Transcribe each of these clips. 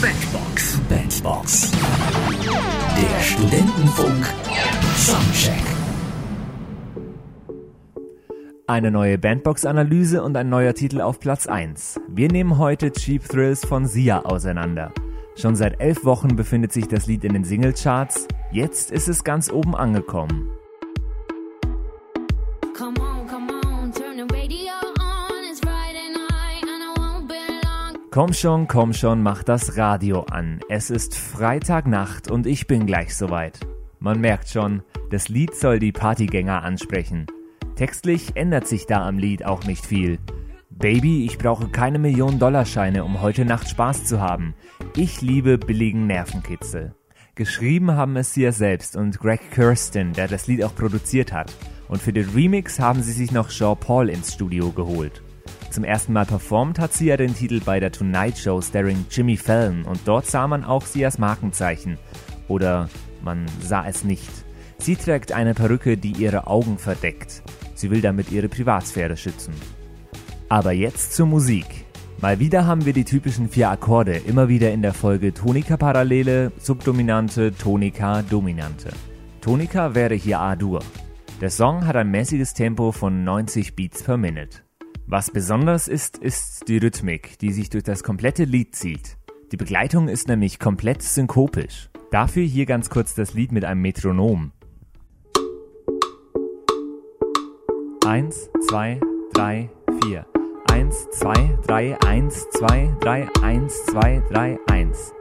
Bandbox. Bandbox. Der Studentenfunk. Soundcheck. Eine neue Bandbox-Analyse und ein neuer Titel auf Platz 1. Wir nehmen heute Cheap Thrills von Sia auseinander. Schon seit elf Wochen befindet sich das Lied in den Singlecharts. Jetzt ist es ganz oben angekommen. Komm schon, komm schon, mach das Radio an. Es ist Freitagnacht und ich bin gleich soweit. Man merkt schon, das Lied soll die Partygänger ansprechen. Textlich ändert sich da am Lied auch nicht viel. Baby, ich brauche keine Millionen-Dollarscheine, um heute Nacht Spaß zu haben. Ich liebe billigen Nervenkitzel. Geschrieben haben es sie ja selbst und Greg Kirsten, der das Lied auch produziert hat. Und für den Remix haben sie sich noch Jean Paul ins Studio geholt. Zum ersten Mal performt hat Sia den Titel bei der Tonight Show starring Jimmy Fallon und dort sah man auch Sias Markenzeichen. Oder man sah es nicht. Sie trägt eine Perücke, die ihre Augen verdeckt. Sie will damit ihre Privatsphäre schützen. Aber jetzt zur Musik. Mal wieder haben wir die typischen vier Akkorde, immer wieder in der Folge Tonika-Parallele, Subdominante, Tonika, Dominante. Tonika wäre hier A-Dur. Der Song hat ein mäßiges Tempo von 90 Beats per Minute. Was besonders ist, ist die Rhythmik, die sich durch das komplette Lied zieht. Die Begleitung ist nämlich komplett synkopisch. Dafür hier ganz kurz das Lied mit einem Metronom. Eins, zwei, drei, vier. Eins, zwei, drei, eins, zwei, drei, eins, zwei, drei, eins.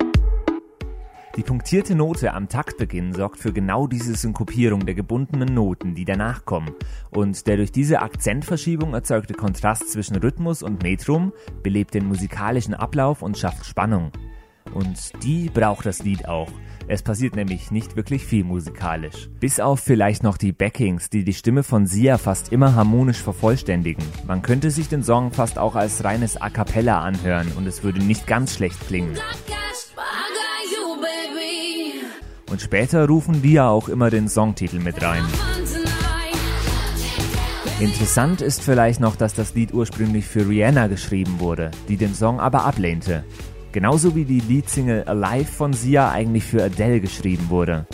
Die punktierte Note am Taktbeginn sorgt für genau diese Synkopierung der gebundenen Noten, die danach kommen, und der durch diese Akzentverschiebung erzeugte Kontrast zwischen Rhythmus und Metrum belebt den musikalischen Ablauf und schafft Spannung. Und die braucht das Lied auch. Es passiert nämlich nicht wirklich viel musikalisch. Bis auf vielleicht noch die Backings, die die Stimme von Sia fast immer harmonisch vervollständigen. Man könnte sich den Song fast auch als reines A cappella anhören und es würde nicht ganz schlecht klingen. Und später rufen die ja auch immer den Songtitel mit rein. Interessant ist vielleicht noch, dass das Lied ursprünglich für Rihanna geschrieben wurde, die den Song aber ablehnte. Genauso wie die Leadsingle Alive von Sia eigentlich für Adele geschrieben wurde.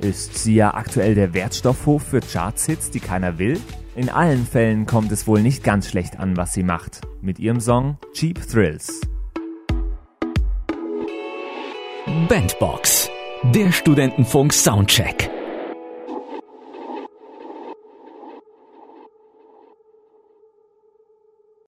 Ist Sia aktuell der Wertstoffhof für Chartshits, die keiner will? In allen Fällen kommt es wohl nicht ganz schlecht an, was sie macht. Mit ihrem Song Cheap Thrills. Bandbox der Studentenfunk Soundcheck.